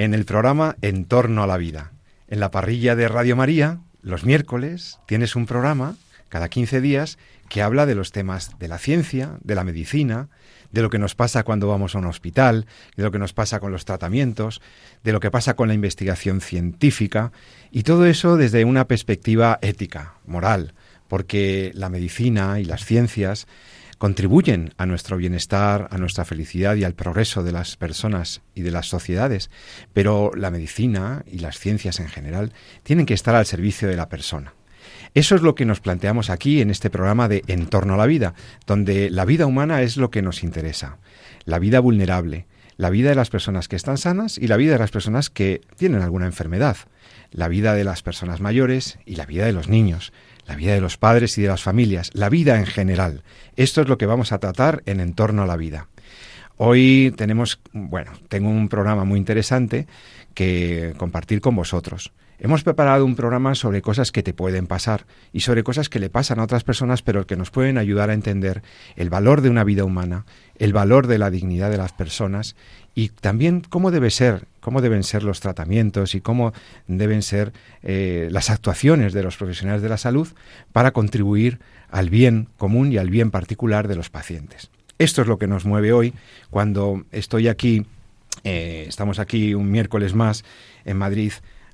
en el programa En torno a la vida. En la parrilla de Radio María, los miércoles, tienes un programa cada 15 días que habla de los temas de la ciencia, de la medicina, de lo que nos pasa cuando vamos a un hospital, de lo que nos pasa con los tratamientos, de lo que pasa con la investigación científica, y todo eso desde una perspectiva ética, moral, porque la medicina y las ciencias contribuyen a nuestro bienestar, a nuestra felicidad y al progreso de las personas y de las sociedades, pero la medicina y las ciencias en general tienen que estar al servicio de la persona. Eso es lo que nos planteamos aquí en este programa de En torno a la vida, donde la vida humana es lo que nos interesa, la vida vulnerable, la vida de las personas que están sanas y la vida de las personas que tienen alguna enfermedad, la vida de las personas mayores y la vida de los niños, la vida de los padres y de las familias, la vida en general. Esto es lo que vamos a tratar en Entorno a la Vida. Hoy tenemos, bueno, tengo un programa muy interesante que compartir con vosotros. Hemos preparado un programa sobre cosas que te pueden pasar y sobre cosas que le pasan a otras personas, pero que nos pueden ayudar a entender el valor de una vida humana, el valor de la dignidad de las personas y también cómo debe ser, cómo deben ser los tratamientos y cómo deben ser eh, las actuaciones de los profesionales de la salud para contribuir al bien común y al bien particular de los pacientes. Esto es lo que nos mueve hoy cuando estoy aquí, eh, estamos aquí un miércoles más en Madrid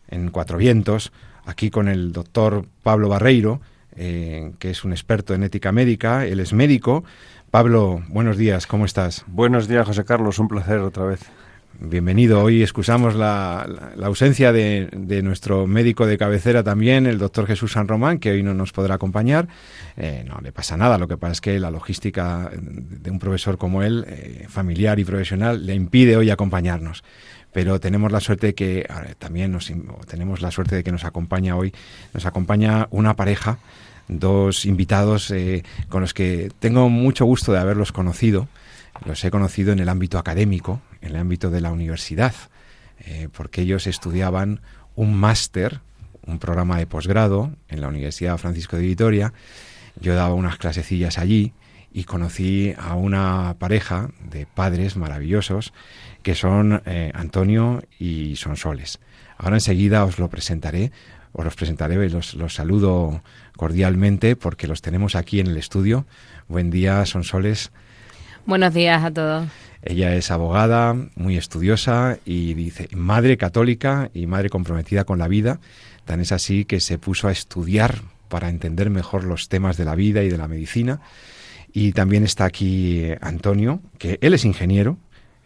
en Cuatro Vientos, aquí con el doctor Pablo Barreiro, eh, que es un experto en ética médica, él es médico. Pablo, buenos días, ¿cómo estás? Buenos días, José Carlos, un placer otra vez. Bienvenido. Hoy excusamos la, ausencia de, nuestro médico de cabecera también, el doctor Jesús San Román, que hoy no nos podrá acompañar. Eh, no le pasa nada, lo que pasa es que la logística de un profesor como él, eh, familiar y profesional, le impide hoy acompañarnos pero tenemos la suerte de que también nos, tenemos la suerte de que nos acompaña hoy, nos acompaña una pareja, dos invitados eh, con los que tengo mucho gusto de haberlos conocido. Los he conocido en el ámbito académico, en el ámbito de la universidad, eh, porque ellos estudiaban un máster, un programa de posgrado en la Universidad Francisco de Vitoria. Yo daba unas clasecillas allí y conocí a una pareja de padres maravillosos que son eh, Antonio y Sonsoles. Ahora enseguida os lo presentaré, os los presentaré y los, saludo cordialmente porque los tenemos aquí en el estudio. Buen día, Sonsoles. Buenos días a todos. Ella es abogada, muy estudiosa y dice madre católica y madre comprometida con la vida. Tan es así que se puso a estudiar para entender mejor los temas de la vida y de la medicina. Y también está aquí Antonio, que él es ingeniero,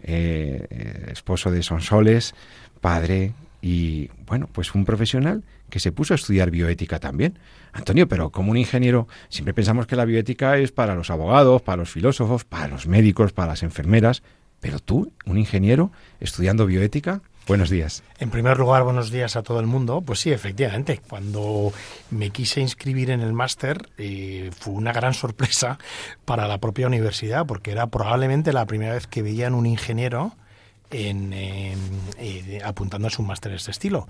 eh, esposo de Sonsoles, padre y, bueno, pues un profesional que se puso a estudiar bioética también. Antonio, pero como un ingeniero, siempre pensamos que la bioética es para los abogados, para los filósofos, para los médicos, para las enfermeras, pero tú, un ingeniero, estudiando bioética, Buenos días. En primer lugar, buenos días a todo el mundo. Pues sí, efectivamente, cuando me quise inscribir en el máster eh, fue una gran sorpresa para la propia universidad, porque era probablemente la primera vez que veían un ingeniero en, eh, apuntando a su máster de este estilo.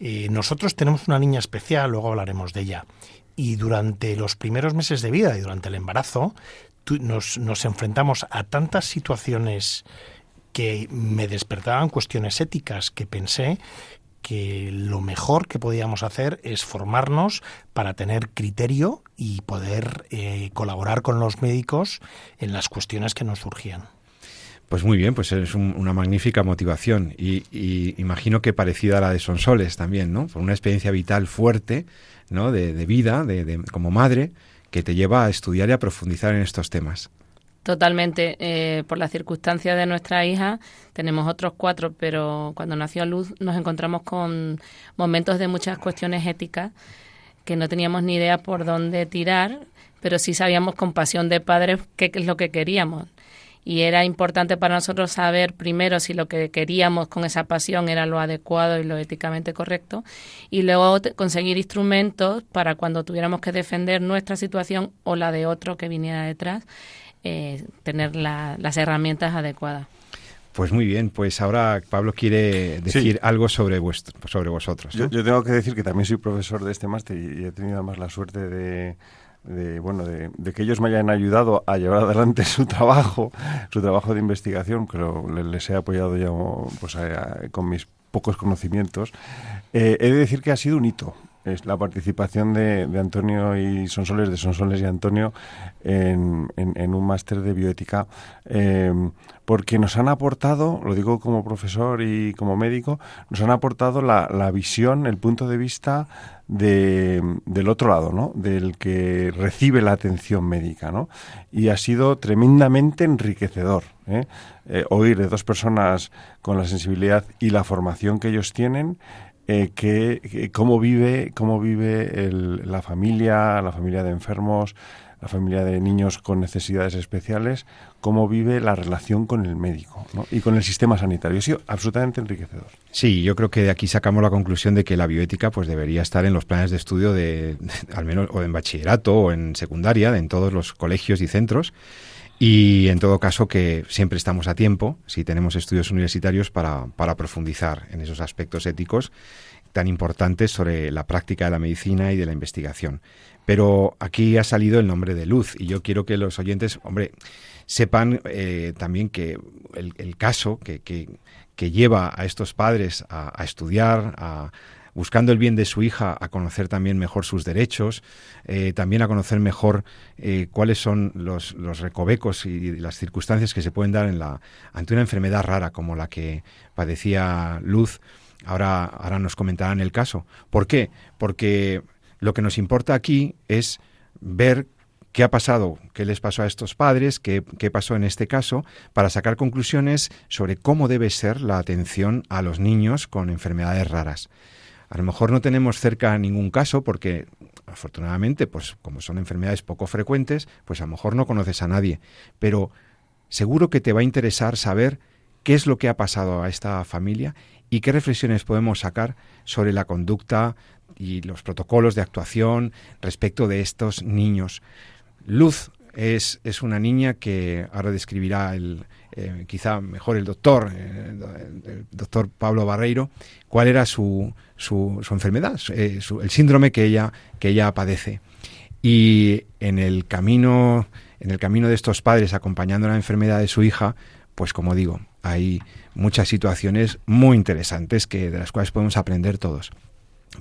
Eh, nosotros tenemos una niña especial, luego hablaremos de ella. Y durante los primeros meses de vida y durante el embarazo nos, nos enfrentamos a tantas situaciones que me despertaban cuestiones éticas que pensé que lo mejor que podíamos hacer es formarnos para tener criterio y poder eh, colaborar con los médicos en las cuestiones que nos surgían. Pues muy bien, pues es una magnífica motivación y, imagino que parecida a la de Sonsoles también, ¿no? Por una experiencia vital fuerte, ¿no? De, vida, de, como madre, que te lleva a estudiar y a profundizar en estos temas. Totalmente. Eh, por la circunstancia de nuestra hija, tenemos otros cuatro, pero cuando nació Luz nos encontramos con momentos de muchas cuestiones éticas que no teníamos ni idea por dónde tirar, pero sí sabíamos con pasión de padres qué es lo que queríamos. y era importante para nosotros saber primero si lo que queríamos con esa pasión era lo adecuado y lo éticamente correcto y luego conseguir instrumentos para cuando tuviéramos que defender nuestra situación o la de otro que viniera detrás, eh, tener las herramientas adecuadas. Pues muy bien, pues ahora Pablo quiere decir algo sobre, vuestro, sobre vosotros. Yo, tengo que decir que también soy profesor de este máster y he tenido además la suerte de, de bueno de, que ellos me hayan ayudado a llevar adelante su trabajo su trabajo de investigación que les, he apoyado ya pues, con mis pocos conocimientos eh, he de decir que ha sido un hito es la participación de, Antonio y Sonsoles, de Sonsoles y Antonio, en, un máster de bioética, em, porque nos han aportado, lo digo como profesor y como médico, nos han aportado la, la visión, el punto de vista de, del otro lado, ¿no? Del que recibe la atención médica, ¿no? Y ha sido tremendamente enriquecedor ¿eh? Eh, oír de dos personas con la sensibilidad y la formación que ellos tienen eh, que, cómo vive, cómo vive la familia, la familia de enfermos, la familia de niños con necesidades especiales, cómo vive la relación con el médico y con el sistema sanitario. Ha sido absolutamente enriquecedor. Sí, yo creo que de aquí sacamos la conclusión de que la bioética pues debería estar en los planes de estudio de, al menos o en bachillerato o en secundaria, en todos los colegios y centros. Y en todo caso que siempre estamos a tiempo, si tenemos estudios universitarios, para, para profundizar en esos aspectos éticos tan importantes sobre la práctica de la medicina y de la investigación. Pero aquí ha salido el nombre de Luz y yo quiero que los oyentes, hombre, sepan eh, también que el, caso que, que, lleva a estos padres a, a estudiar, a, buscando el bien de su hija, a conocer también mejor sus derechos, eh, también a conocer mejor eh, cuáles son los, recovecos y las circunstancias que se pueden dar en la, ante una enfermedad rara como la que padecía Luz. Ahora, ahora nos comentarán el caso. ¿Por qué? Porque lo que nos importa aquí es ver qué ha pasado, qué les pasó a estos padres, qué, qué, pasó en este caso, para sacar conclusiones sobre cómo debe ser la atención a los niños con enfermedades raras. A lo mejor no tenemos cerca ningún caso porque afortunadamente, pues como son enfermedades poco frecuentes, pues a lo mejor no conoces a nadie, pero seguro que te va a interesar saber qué es lo que ha pasado a esta familia y qué reflexiones podemos sacar sobre la conducta y los protocolos de actuación respecto de estos niños. Luz es, es una niña que ahora describirá el, eh, quizá mejor el doctor, eh, el doctor Pablo Barreiro, cuál era su, su, enfermedad, eh, el síndrome que ella, que ella padece. Y en el camino, en el camino de estos padres acompañando la enfermedad de su hija, pues como digo, hay muchas situaciones muy interesantes que de las cuales podemos aprender todos.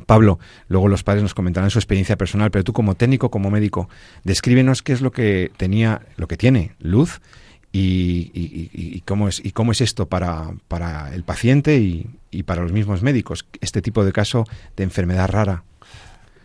Pablo, luego los padres nos comentarán su experiencia personal, pero tú como técnico, como médico, descríbenos qué es lo que tenía, lo que tiene Luz y, cómo es y cómo es esto para, para el paciente y, y para los mismos médicos, este tipo de caso de enfermedad rara.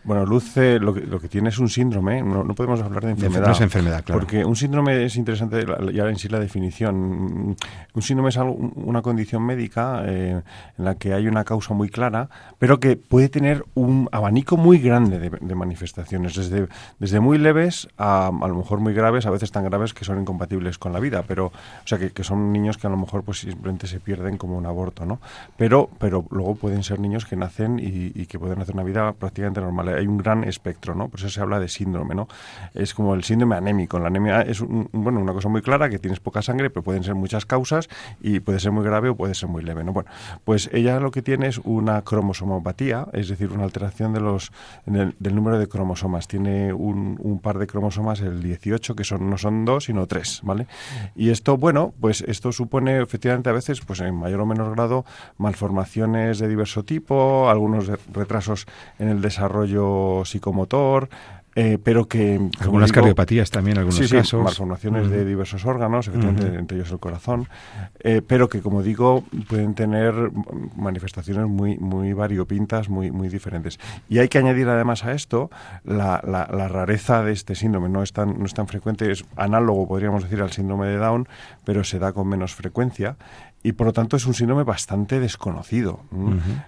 Bueno, Luce lo que, lo que tiene es un síndrome, no, podemos hablar de enfermedad. No es enfermedad, claro. Porque un síndrome es interesante ya en sí la definición. Un síndrome es algo, una condición médica eh, en la que hay una causa muy clara, pero que puede tener un abanico muy grande de, manifestaciones, desde, desde muy leves a a lo mejor muy graves, a veces tan graves que son incompatibles con la vida, pero o sea que, que son niños que a lo mejor pues simplemente se pierden como un aborto, ¿no? Pero, pero luego pueden ser niños que nacen y, y que pueden hacer una vida prácticamente normal hay un gran espectro, ¿no? Por eso se habla de síndrome, ¿no? Es como el síndrome anémico. La anemia es bueno, una cosa muy clara, que tienes poca sangre, pero pueden ser muchas causas y puede ser muy grave o puede ser muy leve, ¿no? Bueno, pues ella lo que tiene es una cromosomopatía, es decir, una alteración de los, del número de cromosomas. Tiene un, un, par de cromosomas, el 18, que son, no son dos, sino tres, ¿vale? Y esto, bueno, pues esto supone efectivamente a veces, pues en mayor o menor grado, malformaciones de diverso tipo, algunos retrasos en el desarrollo psicomotor, eh, pero que... Algunas cardiopatías también, algunos sí, casos. malformaciones de diversos órganos, efectivamente, entre ellos el corazón, eh, pero que, como digo, pueden tener manifestaciones muy, muy variopintas, muy, muy diferentes. Y hay que añadir además a esto la, la, rareza de este síndrome. No es, tan, no es tan frecuente, es análogo, podríamos decir, al síndrome de Down, pero se da con menos frecuencia y por lo tanto es un síndrome bastante desconocido,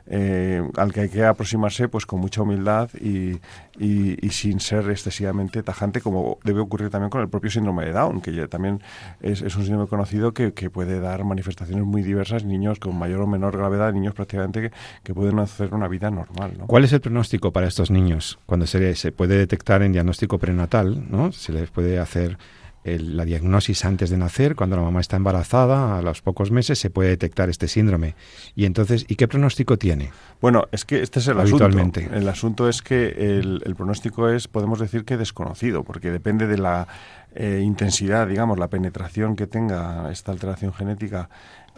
eh, al que hay que aproximarse pues con mucha humildad y, y, sin ser excesivamente tajante, como debe ocurrir también con el propio síndrome de Down, que ya también es, es un síndrome conocido que, que, puede dar manifestaciones muy diversas, niños con mayor o menor gravedad, niños prácticamente que, que pueden hacer una vida normal. ¿no? ¿Cuál es el pronóstico para estos niños cuando se, se puede detectar en diagnóstico prenatal? ¿no? Se les puede hacer la diagnosis antes de nacer, cuando la mamá está embarazada, a los pocos meses se puede detectar este síndrome. Y entonces, ¿y qué pronóstico tiene? Bueno, es que este es el asunto. El asunto es que el, pronóstico es, podemos decir que desconocido, porque depende de la eh, intensidad, digamos, la penetración que tenga esta alteración genética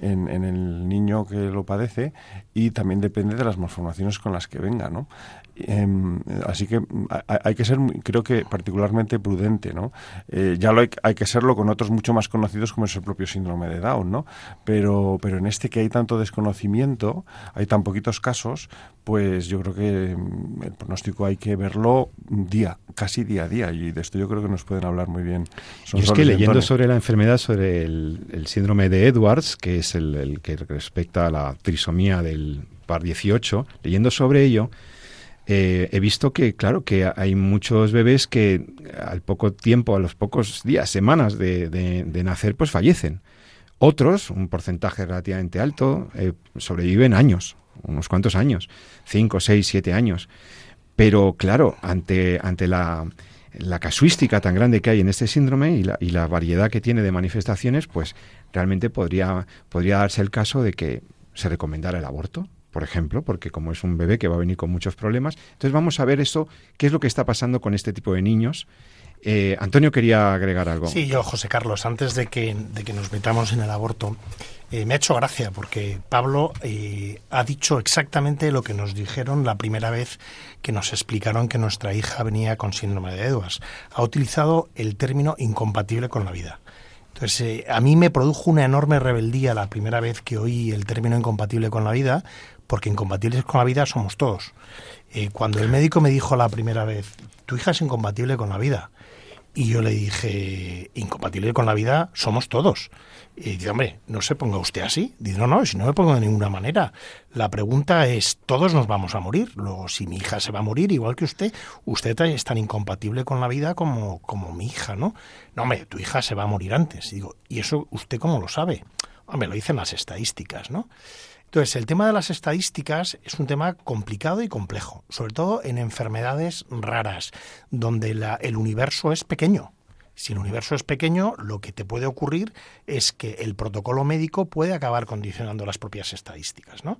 en, en, el niño que lo padece y también depende de las malformaciones con las que venga, ¿no? Em, así que hay, que ser, creo que particularmente prudente, ¿no? Eh, ya lo hay, hay, que serlo con otros mucho más conocidos como es el propio síndrome de Down, ¿no? Pero, pero en este que hay tanto desconocimiento, hay tan poquitos casos, pues yo creo que mm, el pronóstico hay que verlo día, casi día a día, y de esto yo creo que nos pueden hablar muy bien. y es que leyendo sobre la enfermedad, sobre el, síndrome de Edwards, que es el, el que respecta a la trisomía del par 18, leyendo sobre ello, eh, he visto que, claro, que hay muchos bebés que al poco tiempo, a los pocos días, semanas de, nacer, pues fallecen. Otros, un porcentaje relativamente alto, eh, sobreviven años, unos cuantos años, cinco, seis, siete años. Pero claro, ante, ante la, la casuística tan grande que hay en este síndrome y la, y la variedad que tiene de manifestaciones, pues realmente podría, podría darse el caso de que se recomendara el aborto por ejemplo, porque como es un bebé que va a venir con muchos problemas. Entonces vamos a ver eso, qué es lo que está pasando con este tipo de niños. Eh, Antonio quería agregar algo. Sí, yo, José Carlos, antes de que, de que nos metamos en el aborto, eh, me ha hecho gracia porque Pablo eh, ha dicho exactamente lo que nos dijeron la primera vez que nos explicaron que nuestra hija venía con síndrome de Edwards. Ha utilizado el término incompatible con la vida. Entonces, a mí me produjo una enorme rebeldía la primera vez que oí el término incompatible con la vida, porque incompatibles con la vida somos todos. Eh, cuando el médico me dijo la primera vez, tu hija es incompatible con la vida, y yo le dije, incompatible con la vida somos todos. Y dice, hombre, no se ponga usted así. Dice, no, no, si no me pongo de ninguna manera. La pregunta es, todos nos vamos a morir. Luego, si mi hija se va a morir igual que usted, usted es tan incompatible con la vida como, como mi hija, ¿no? No, hombre, tu hija se va a morir antes. Y digo, ¿y eso usted cómo lo sabe? Hombre, lo dicen las estadísticas, ¿no? Entonces, el tema de las estadísticas es un tema complicado y complejo, sobre todo en enfermedades raras, donde el universo es pequeño. Si el universo es pequeño, lo que te puede ocurrir es que el protocolo médico puede acabar condicionando las propias estadísticas. ¿no?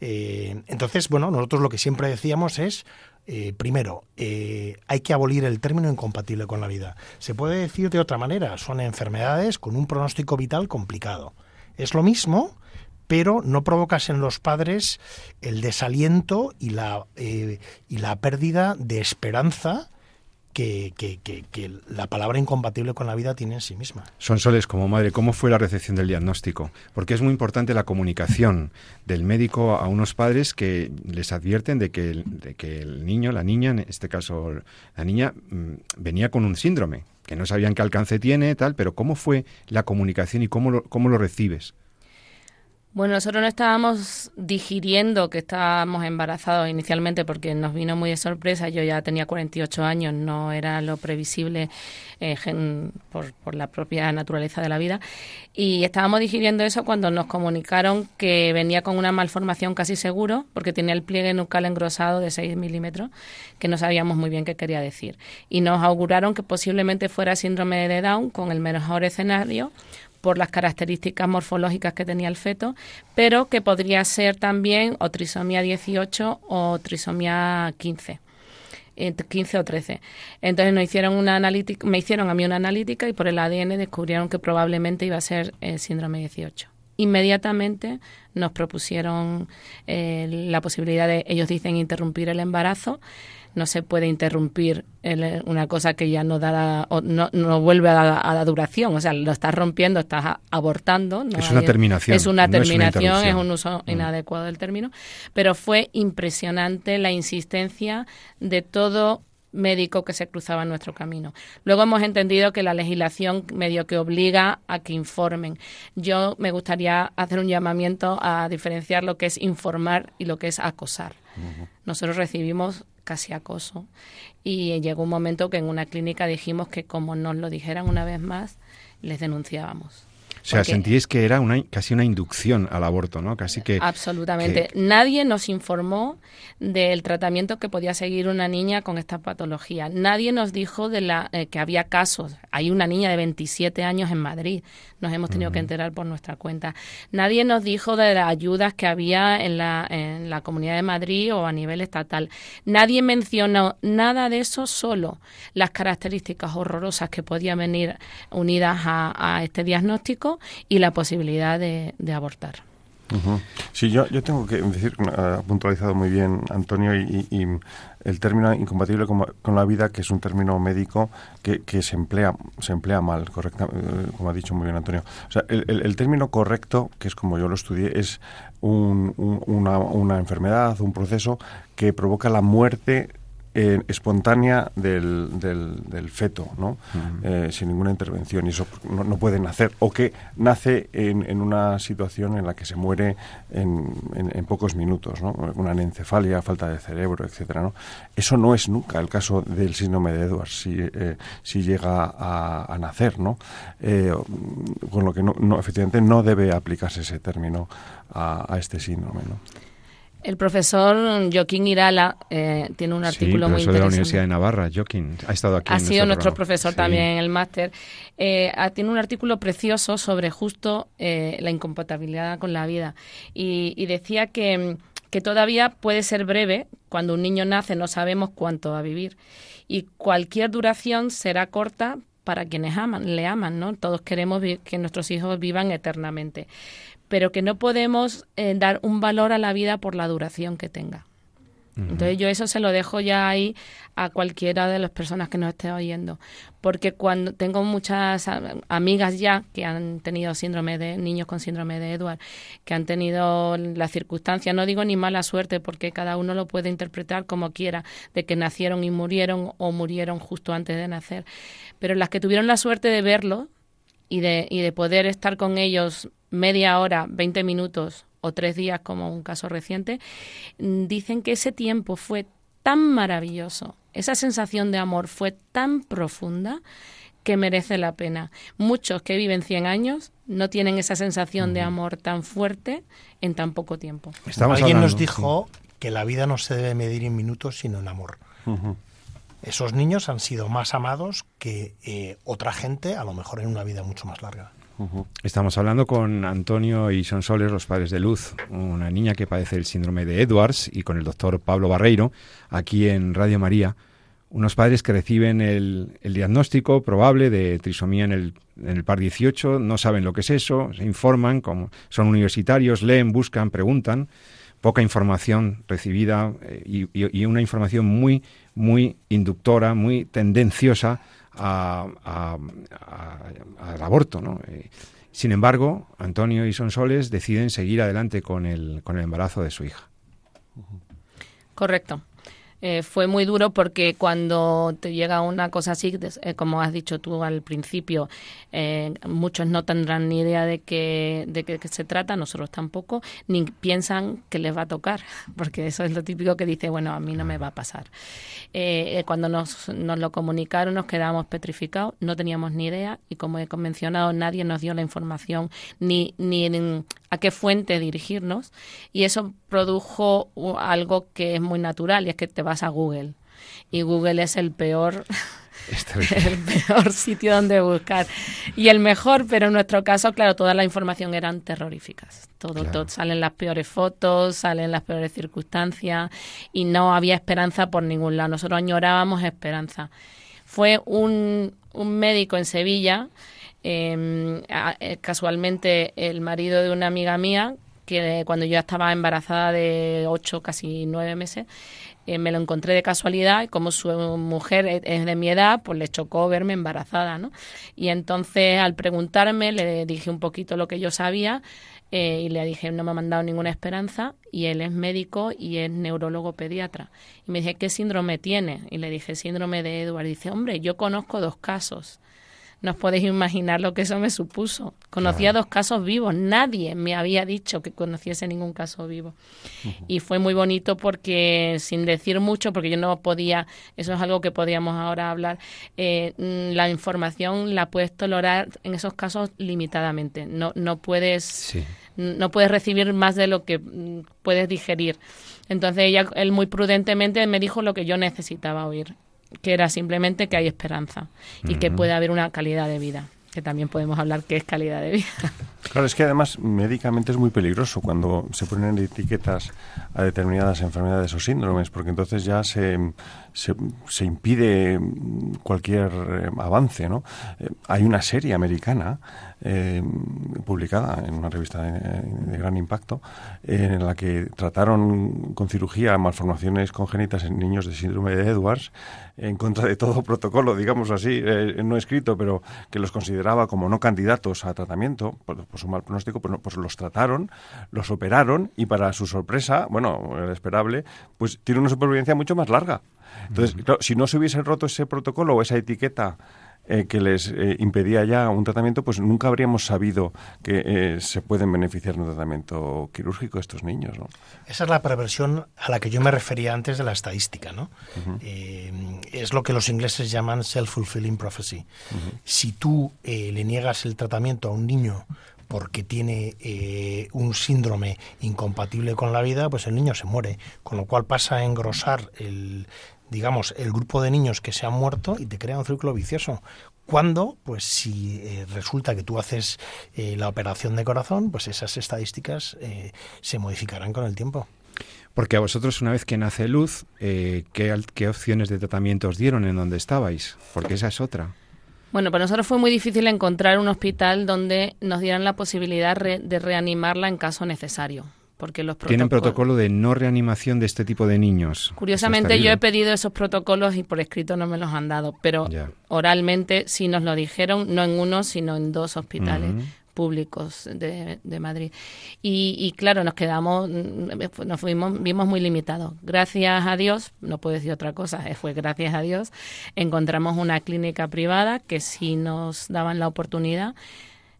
Eh, entonces, bueno, nosotros lo que siempre decíamos es, eh, primero, eh, hay que abolir el término incompatible con la vida. Se puede decir de otra manera, son enfermedades con un pronóstico vital complicado. Es lo mismo, pero no provocas en los padres el desaliento y la, eh, y la pérdida de esperanza que, la palabra incompatible con la vida tiene en sí misma. Son soles como madre, ¿cómo fue la recepción del diagnóstico? Porque es muy importante la comunicación del médico a unos padres que les advierten de que, de que el niño, la niña, en este caso la niña, mm, venía con un síndrome, que no sabían qué alcance tiene, tal, pero ¿cómo fue la comunicación y cómo cómo lo recibes? Bueno, nosotros no estábamos digiriendo que estábamos embarazados inicialmente porque nos vino muy de sorpresa. Yo ya tenía 48 años, no era lo previsible eh, por, por, la propia naturaleza de la vida. Y estábamos digiriendo eso cuando nos comunicaron que venía con una malformación casi seguro, porque tenía el pliegue nucal engrosado de 6 milímetros, que no sabíamos muy bien qué quería decir. Y nos auguraron que posiblemente fuera síndrome de Down con el mejor escenario por las características morfológicas que tenía el feto, pero que podría ser también o trisomía 18 o trisomía 15. 15 o 13. Entonces nos hicieron una analítica, me hicieron a mí una analítica y por el ADN descubrieron que probablemente iba a ser el síndrome 18. Inmediatamente nos propusieron eh, la posibilidad de, ellos dicen, interrumpir el embarazo no se puede interrumpir una cosa que ya no da o no, no vuelve a la, duración, o sea, lo estás rompiendo, estás abortando. es una terminación. Es una terminación, es, un uso mm. inadecuado del término, pero fue impresionante la insistencia de todo médico que se cruzaba en nuestro camino. Luego hemos entendido que la legislación medio que obliga a que informen. Yo me gustaría hacer un llamamiento a diferenciar lo que es informar y lo que es acosar. Nosotros recibimos casi acoso y llegó un momento que en una clínica dijimos que como nos lo dijeran una vez más, les denunciábamos. O sea, sentíais que era una, casi una inducción al aborto, ¿no? Casi que... Absolutamente. Nadie nos informó del tratamiento que podía seguir una niña con esta patología. Nadie nos dijo de la, eh, que había casos. Hay una niña de 27 años en Madrid. Nos hemos tenido que enterar por nuestra cuenta. Nadie nos dijo de las ayudas que había en la, en la Comunidad de Madrid o a nivel estatal. Nadie mencionó nada de eso, solo las características horrorosas que podían venir unidas a este diagnóstico y la posibilidad de, abortar. Sí, yo, yo tengo que decir, ha puntualizado muy bien Antonio, y, el término incompatible con, la vida, que es un término médico que, que se emplea se emplea mal, correcta, eh, como ha dicho muy bien Antonio. O sea, el, el, término correcto, que es como yo lo estudié, es un, una, una enfermedad, un proceso que provoca la muerte eh, espontánea del, del, feto, ¿no? Eh, sin ninguna intervención, y eso no, puede nacer, o que nace en, en, una situación en la que se muere en, en, pocos minutos, ¿no? Una anencefalia, falta de cerebro, etcétera, ¿no? Eso no es nunca el caso del síndrome de Edwards, si, eh, si llega a, nacer, ¿no? con lo que no, no, efectivamente no debe aplicarse ese término a, a este síndrome, ¿no? El profesor Joaquín Irala eh, tiene un artículo muy interesante. de la Universidad de Navarra, Joaquín, ha estado aquí. Ha sido nuestro profesor también en el máster. Eh, tiene un artículo precioso sobre justo eh, la incompatibilidad con la vida. Y, decía que, que todavía puede ser breve. Cuando un niño nace no sabemos cuánto va a vivir. Y cualquier duración será corta para quienes aman, le aman, ¿no? Todos queremos que nuestros hijos vivan eternamente pero que no podemos eh, dar un valor a la vida por la duración que tenga. Entonces yo eso se lo dejo ya ahí a cualquiera de las personas que nos esté oyendo, porque cuando tengo muchas amigas ya que han tenido síndrome de niños con síndrome de Edward, que han tenido la circunstancia, no digo ni mala suerte, porque cada uno lo puede interpretar como quiera, de que nacieron y murieron o murieron justo antes de nacer, pero las que tuvieron la suerte de verlo y de, y de poder estar con ellos media hora, 20 minutos o tres días, como un caso reciente, mm, dicen que ese tiempo fue tan maravilloso, esa sensación de amor fue tan profunda que merece la pena. Muchos que viven 100 años no tienen esa sensación de amor tan fuerte en tan poco tiempo. Alguien nos dijo que la vida no se debe medir en minutos, sino en amor. Esos niños han sido más amados que eh, otra gente, a lo mejor en una vida mucho más larga. Estamos hablando con Antonio y Sonsoles, los padres de Luz, una niña que padece el síndrome de Edwards, y con el doctor Pablo Barreiro, aquí en Radio María. Unos padres que reciben el, diagnóstico probable de trisomía en el, en el par 18, no saben lo que es eso, se informan, como son universitarios, leen, buscan, preguntan, poca información recibida eh, y, y, una información muy, muy inductora, muy tendenciosa al aborto. ¿no? Eh, sin embargo, Antonio y Sonsoles deciden seguir adelante con el, con el embarazo de su hija. Correcto. Eh, fue muy duro porque cuando te llega una cosa así, eh, como has dicho tú al principio, eh, muchos no tendrán ni idea de qué de qué se trata, nosotros tampoco, ni piensan que les va a tocar, porque eso es lo típico que dice, bueno, a mí no me va a pasar. cuando nos, nos lo comunicaron nos quedamos petrificados, no teníamos ni idea y como he mencionado, nadie nos dio la información ni, ni a qué fuente dirigirnos y eso produjo algo que es muy natural y es que te vas a Google. Y Google es el peor el peor sitio donde buscar. Y el mejor pero en nuestro caso claro toda la información eran terroríficas. Todo, todo. Salen las peores fotos salen las peores circunstancias y no había esperanza por ningún lado. Nosotros añorábamos esperanza. Fue un, un médico en Sevilla Em, eh, casualmente el marido de una amiga mía, que cuando yo estaba embarazada de ocho, casi nueve meses, eh, me lo encontré de casualidad y como su mujer es de mi edad, pues le chocó verme embarazada, ¿no? Y entonces al preguntarme le dije un poquito lo que yo sabía eh, y le dije, no me ha mandado ninguna esperanza, y él es médico y es neurólogo pediatra. Y me dije, ¿qué síndrome tiene? Y le dije, síndrome de Edward. Y dice, hombre, yo conozco dos casos. No os podéis imaginar lo que eso me supuso. Conocía dos casos vivos. Nadie me había dicho que conociese ningún caso vivo. Y fue muy bonito porque, sin decir mucho, porque yo no podía, eso es algo que podíamos ahora hablar, eh, mm, la información la puedes tolerar en esos casos limitadamente. No, no puedes... No puedes recibir más de lo que mm, puedes digerir. Entonces ella, él muy prudentemente me dijo lo que yo necesitaba oír que era simplemente que hay esperanza y que puede haber una calidad de vida, que también podemos hablar que es calidad de vida. Claro, es que además médicamente es muy peligroso cuando se ponen etiquetas a determinadas enfermedades o síndromes, porque entonces ya se, se, impide cualquier eh, avance. ¿no? Eh, hay una serie americana eh, publicada en una revista de, gran impacto en la que trataron con cirugía malformaciones congénitas en niños de síndrome de Edwards en contra de todo protocolo, digamos así, no escrito, pero que los consideraba como no candidatos a tratamiento por, su mal pronóstico, pues, pues los trataron, los operaron y para su sorpresa, bueno, el esperable, pues tiene una supervivencia mucho más larga. Entonces, si no se hubiese roto ese protocolo o esa etiqueta eh, que les eh, impedía ya un tratamiento, pues nunca habríamos sabido que eh, se pueden beneficiar de un tratamiento quirúrgico estos niños. ¿no? Esa es la perversión a la que yo me refería antes de la estadística. ¿no? es lo que los ingleses llaman self-fulfilling prophecy. Si tú le niegas el tratamiento a un niño porque tiene un síndrome incompatible con la vida, pues el niño se muere, con lo cual pasa a engrosar el, digamos, el grupo de niños que se han muerto y te crea un círculo vicioso. Cuando, pues si eh, resulta que tú haces eh, la operación de corazón, pues esas estadísticas eh, se modificarán con el tiempo. Porque a vosotros, una vez que nace luz, ¿qué, ¿qué opciones de tratamiento os dieron en donde estabais? Porque esa es otra. Bueno, para nosotros fue muy difícil encontrar un hospital donde nos dieran la posibilidad de reanimarla en caso necesario porque los Tienen protocolo de no reanimación de este tipo de niños. Curiosamente yo he pedido esos protocolos y por escrito no me los han dado, pero oralmente sí nos lo dijeron, no en uno, sino en dos hospitales. públicos de, Madrid. Y, claro nos quedamos nos fuimos vimos muy limitados. Gracias a Dios no puedo decir otra cosa fue gracias a Dios encontramos una clínica privada que sí nos daban la oportunidad.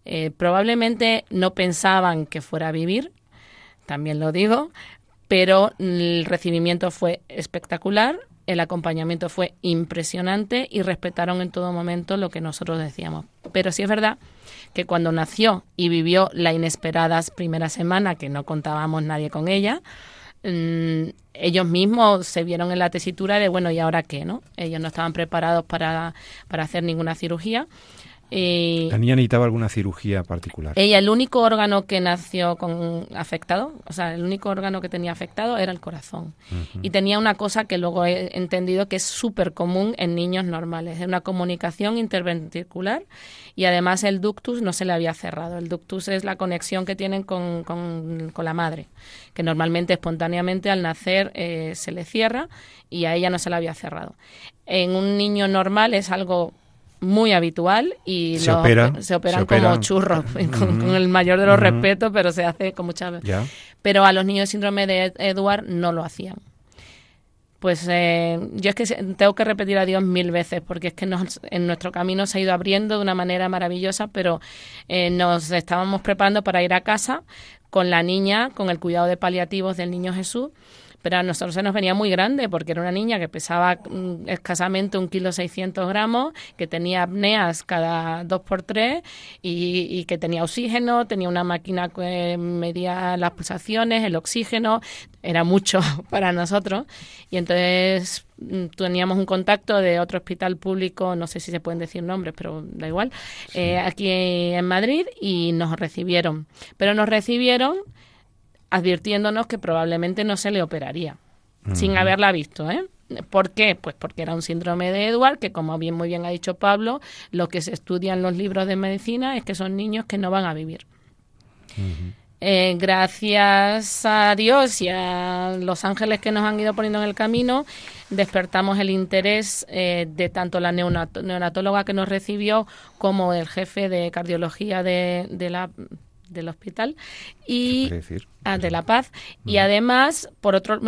Eh, probablemente no pensaban que fuera a vivir también lo digo, pero el recibimiento fue espectacular, el acompañamiento fue impresionante y respetaron en todo momento lo que nosotros decíamos. Pero sí es verdad que cuando nació y vivió la inesperada primera semana, que no contábamos nadie con ella, mm, ellos mismos se vieron en la tesitura de, bueno, ¿y ahora qué? no Ellos no estaban preparados para, para hacer ninguna cirugía eh, ¿La niña necesitaba alguna cirugía particular? Ella, el único órgano que nació con afectado, o sea, el único órgano que tenía afectado era el corazón. Y tenía una cosa que luego he entendido que es súper común en niños normales, es una comunicación interventricular y además el ductus no se le había cerrado. El ductus es la conexión que tienen con, con, la madre, que normalmente espontáneamente al nacer eh, se le cierra y a ella no se le había cerrado. En un niño normal es algo muy habitual y se, opera, se operan como churros, con, el mayor de los respetos, pero se hace con mucha... Pero a los niños de síndrome de Edward no lo hacían. Pues eh, yo es que tengo que repetir a Dios mil veces, porque es que nos, en nuestro camino se ha ido abriendo de una manera maravillosa, pero eh, nos estábamos preparando para ir a casa con la niña, con el cuidado de paliativos del niño Jesús, pero a nosotros se nos venía muy grande porque era una niña que pesaba mm, escasamente un kilo seiscientos gramos, que tenía apneas cada dos por tres y, que tenía oxígeno, tenía una máquina que medía las pulsaciones, el oxígeno, era mucho para nosotros y entonces mm, teníamos un contacto de otro hospital público, no sé si se pueden decir nombres, pero da igual, eh, aquí en Madrid y nos recibieron. Pero nos recibieron advirtiéndonos que probablemente no se le operaría, sin haberla visto, ¿eh? ¿Por qué? Pues porque era un síndrome de Edward, que como bien muy bien ha dicho Pablo, lo que se estudia en los libros de medicina es que son niños que no van a vivir. Eh, gracias a Dios y a los ángeles que nos han ido poniendo en el camino, despertamos el interés eh, de tanto la neonatóloga que nos recibió como el jefe de cardiología de, de la del hospital y decir? Ah, de La Paz y además por otro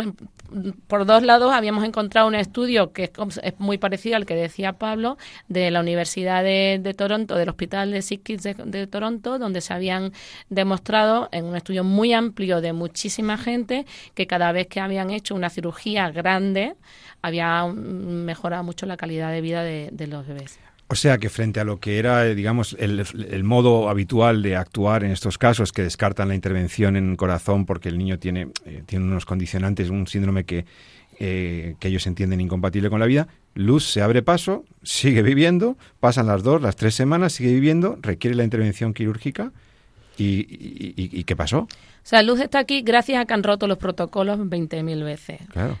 por dos lados habíamos encontrado un estudio que es, muy parecido al que decía Pablo de la Universidad de, Toronto del Hospital de Sick Kids de, Toronto donde se habían demostrado en un estudio muy amplio de muchísima gente que cada vez que habían hecho una cirugía grande había mejorado mucho la calidad de vida de los bebés. O sea que frente a lo que era, eh, digamos, el, modo habitual de actuar en estos casos, que descartan la intervención en el corazón porque el niño tiene, eh, tiene unos condicionantes, un síndrome que, eh, que ellos entienden incompatible con la vida, Luz se abre paso, sigue viviendo, pasan las dos, las tres semanas, sigue viviendo, requiere la intervención quirúrgica ¿Y, qué pasó? O sea, Luz está aquí gracias a que han roto los protocolos 20.000 veces. Claro.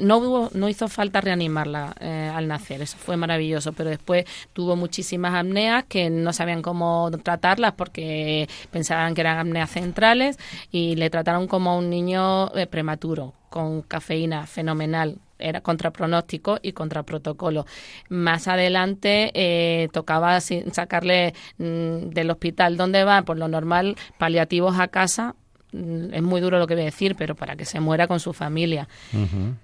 no, hubo, no hizo falta reanimarla eh, al nacer, eso fue maravilloso, pero después tuvo muchísimas apneas que no sabían cómo tratarlas porque pensaban que eran apneas centrales y le trataron como un niño eh, prematuro, con cafeína fenomenal, era contra pronóstico y contra protocolo. Más adelante eh, tocaba sacarle mm, del hospital donde va, por lo normal, paliativos a casa es muy duro lo que voy a decir, pero para que se muera con su familia.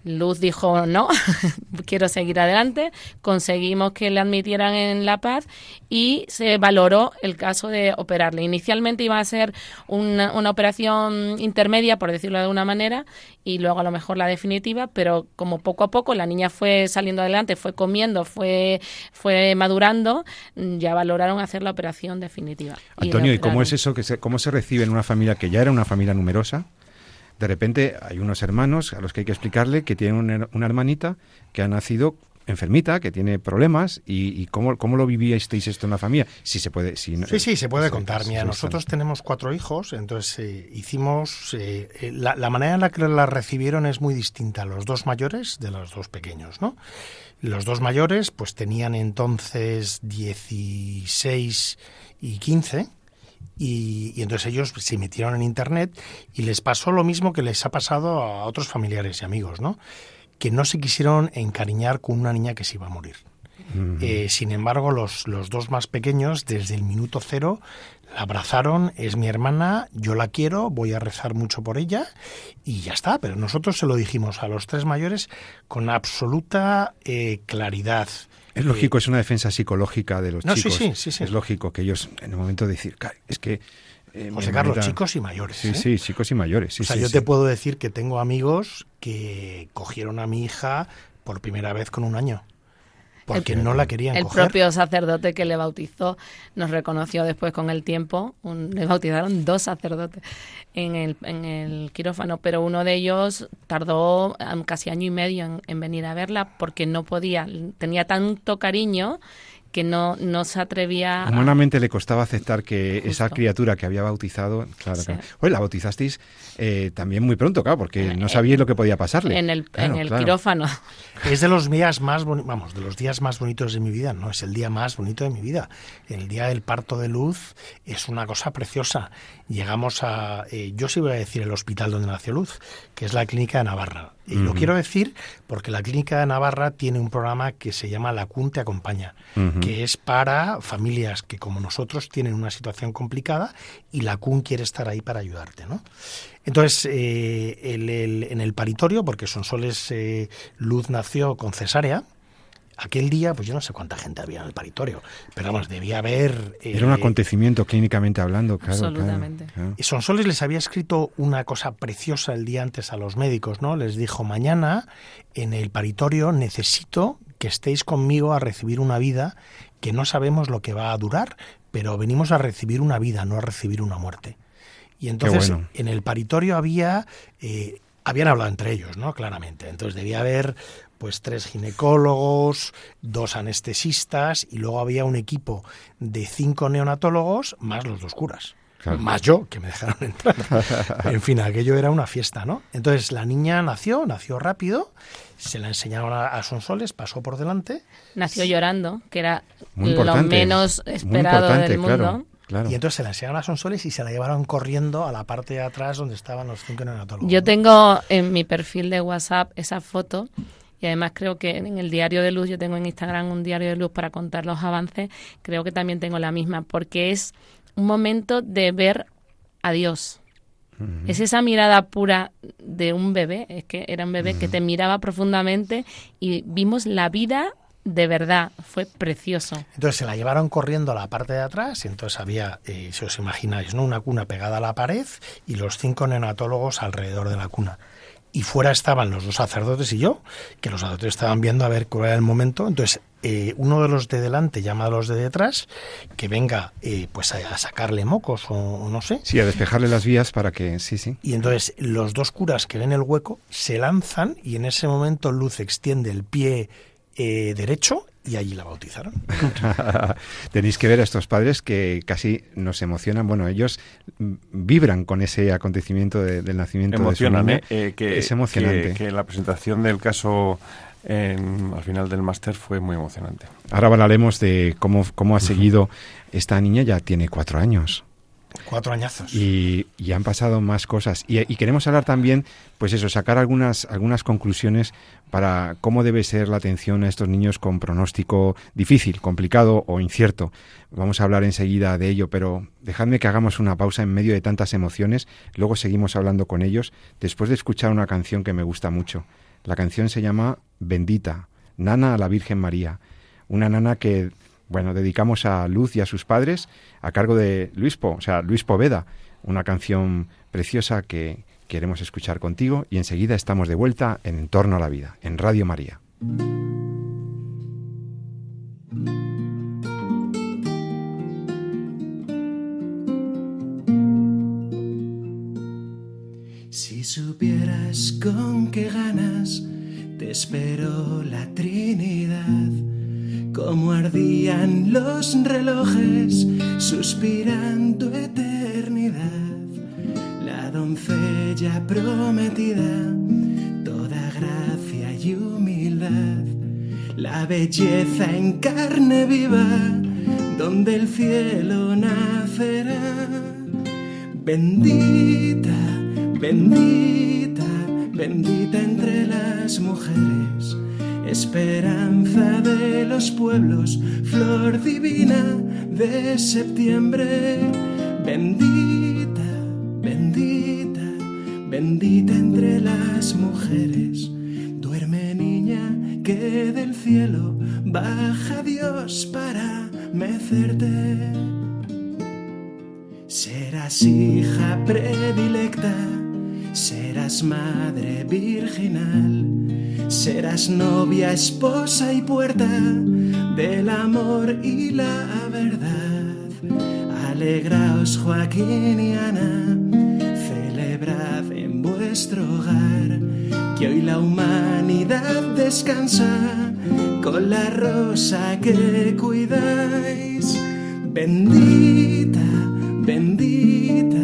Luz dijo, no, quiero seguir adelante. Conseguimos que le admitieran en La Paz y se valoró el caso de operarle. Inicialmente iba a ser una, una operación intermedia, por decirlo de alguna manera, y luego a lo mejor la definitiva, pero como poco a poco la niña fue saliendo adelante, fue comiendo, fue, fue madurando, ya valoraron hacer la operación definitiva. Antonio, ¿y, cómo es eso? que ¿Cómo se recibe en una familia que ya era una familia numerosa, de repente hay unos hermanos a los que hay que explicarle que tienen una, hermanita que ha nacido enfermita, que tiene problemas, y, cómo, cómo, lo vivíais esto en la familia. Si se puede, si sí, sí, se puede contar. Mira, nosotros tenemos cuatro hijos, entonces eh, hicimos. Eh, eh, la, la, manera en la que la recibieron es muy distinta. Los dos mayores de los dos pequeños, ¿no? Los dos mayores, pues tenían entonces 16 y 15 y, entonces ellos se metieron en Internet y les pasó lo mismo que les ha pasado a otros familiares y amigos, ¿no? Que no se quisieron encariñar con una niña que se iba a morir. Eh, sin embargo, los, los dos más pequeños, desde el minuto cero, la abrazaron, es mi hermana, yo la quiero, voy a rezar mucho por ella y ya está. Pero nosotros se lo dijimos a los tres mayores con absoluta eh, claridad. Es lógico, es una defensa psicológica de los chicos. Sí, sí, sí, Es lógico que ellos, en el momento de decir, es que... Eh, José Carlos, chicos y mayores. Sí, ¿eh? sí, chicos y mayores. o sea, yo te puedo decir que tengo amigos que cogieron a mi hija por primera vez con un año porque no la querían el propio sacerdote que le bautizó nos reconoció después con el tiempo. Le bautizaron dos sacerdotes en el, en el quirófano pero uno de ellos tardó um, casi año y medio en venir a verla porque no podía tenía tanto cariño que no, no se atrevía. Humanamente le costaba aceptar que esa criatura que había bautizado, claro, Oye, la bautizasteis eh, también muy pronto, claro, porque no eh, sabíais lo que podía pasarle. En el, en el quirófano. Es de los días más vamos, de los días más bonitos de mi vida, no, es el día más bonito de mi vida. El día del parto de luz es una cosa preciosa. Llegamos a, eh, yo sí voy a decir el hospital donde nació Luz, que es la clínica de Navarra. Y lo quiero decir porque la Clínica de Navarra tiene un programa que se llama La CUN te acompaña, que es para familias que como nosotros tienen una situación complicada y la CUN quiere estar ahí para ayudarte, ¿no? Entonces, eh, en el paritorio, porque Sonsoles eh, Luz nació con cesárea, Aquel día, pues yo no sé cuánta gente había en el paritorio, pero vamos, debía haber... Era un eh, acontecimiento clínicamente hablando, claro. Absolutamente. Y Sonsoles les había escrito una cosa preciosa el día antes a los médicos, ¿no? Les dijo, mañana en el paritorio necesito que estéis conmigo a recibir una vida que no sabemos lo que va a durar, pero venimos a recibir una vida, no a recibir una muerte. Y entonces en el paritorio había... Eh, habían hablado entre ellos, ¿no? Claramente. Entonces debía haber pues tres ginecólogos, dos anestesistas y luego había un equipo de cinco neonatólogos más los dos curas. Más yo, que me dejaron entrar. en fin, aquello era una fiesta, ¿no? Entonces la niña nació, nació rápido, se la enseñaron a, Sonsoles, pasó por delante. Nació llorando, que era lo menos esperado del mundo. Y entonces se la enseñaron a Sonsoles y se la llevaron corriendo a la parte de atrás donde estaban los cinco neonatólogos. Yo tengo en mi perfil de WhatsApp esa foto y además creo que en el diario de luz, yo tengo en Instagram un diario de luz para contar los avances, creo que también tengo la misma, porque es un momento de ver a Dios. Es esa mirada pura de un bebé, es que era un bebé que te miraba profundamente y vimos la vida de verdad, fue precioso. Entonces se la llevaron corriendo a la parte de atrás y entonces había, eh, si os imagináis, ¿no? una cuna pegada a la pared y los cinco neonatólogos alrededor de la cuna y fuera estaban los dos sacerdotes y yo, que los sacerdotes estaban viendo a ver cuál era el momento. Entonces, eh, uno de los de delante llama a los de detrás que venga eh, pues a, sacarle mocos o, no sé. Sí, a despejarle las vías para que... Sí, sí. Y entonces los dos curas que ven el hueco se lanzan y en ese momento Luz extiende el pie eh, derecho y allí la bautizaron. Tenéis que ver a estos padres que casi nos emocionan. Bueno, ellos vibran con ese acontecimiento del nacimiento de su ¿eh? Eh, que, es emocionante. Que, la presentación del caso al final del máster fue muy emocionante. Ahora hablaremos de cómo, cómo ha seguido esta niña, ya tiene cuatro años. Cuatro añazos. Y, han pasado más cosas. Y, queremos hablar también, pues eso, sacar algunas, algunas conclusiones para cómo debe ser la atención a estos niños con pronóstico difícil, complicado o incierto. Vamos a hablar enseguida de ello, pero dejadme que hagamos una pausa en medio de tantas emociones. Luego seguimos hablando con ellos después de escuchar una canción que me gusta mucho. La canción se llama Bendita, Nana a la Virgen María. Una nana que bueno, dedicamos a Luz y a sus padres a cargo de Luispo, o sea, Luis Poveda, una canción preciosa que queremos escuchar contigo y enseguida estamos de vuelta en Entorno a la Vida, en Radio María. Si supieras con qué ganas te espero la Trinidad como ardían los relojes suspirando eternidad. La doncella prometida, toda gracia y humildad, la belleza en carne viva, donde el cielo nacerá. Bendita, bendita, bendita entre las mujeres esperanza de los pueblos, flor divina de septiembre, bendita, bendita, bendita entre las mujeres. Duerme niña que del cielo baja Dios para mecerte. Serás hija predilecta, serás madre virginal Serás novia, esposa y puerta del amor y la verdad. Alegraos Joaquín y Ana, celebrad en vuestro hogar que hoy la humanidad descansa con la rosa que cuidáis. Bendita, bendita,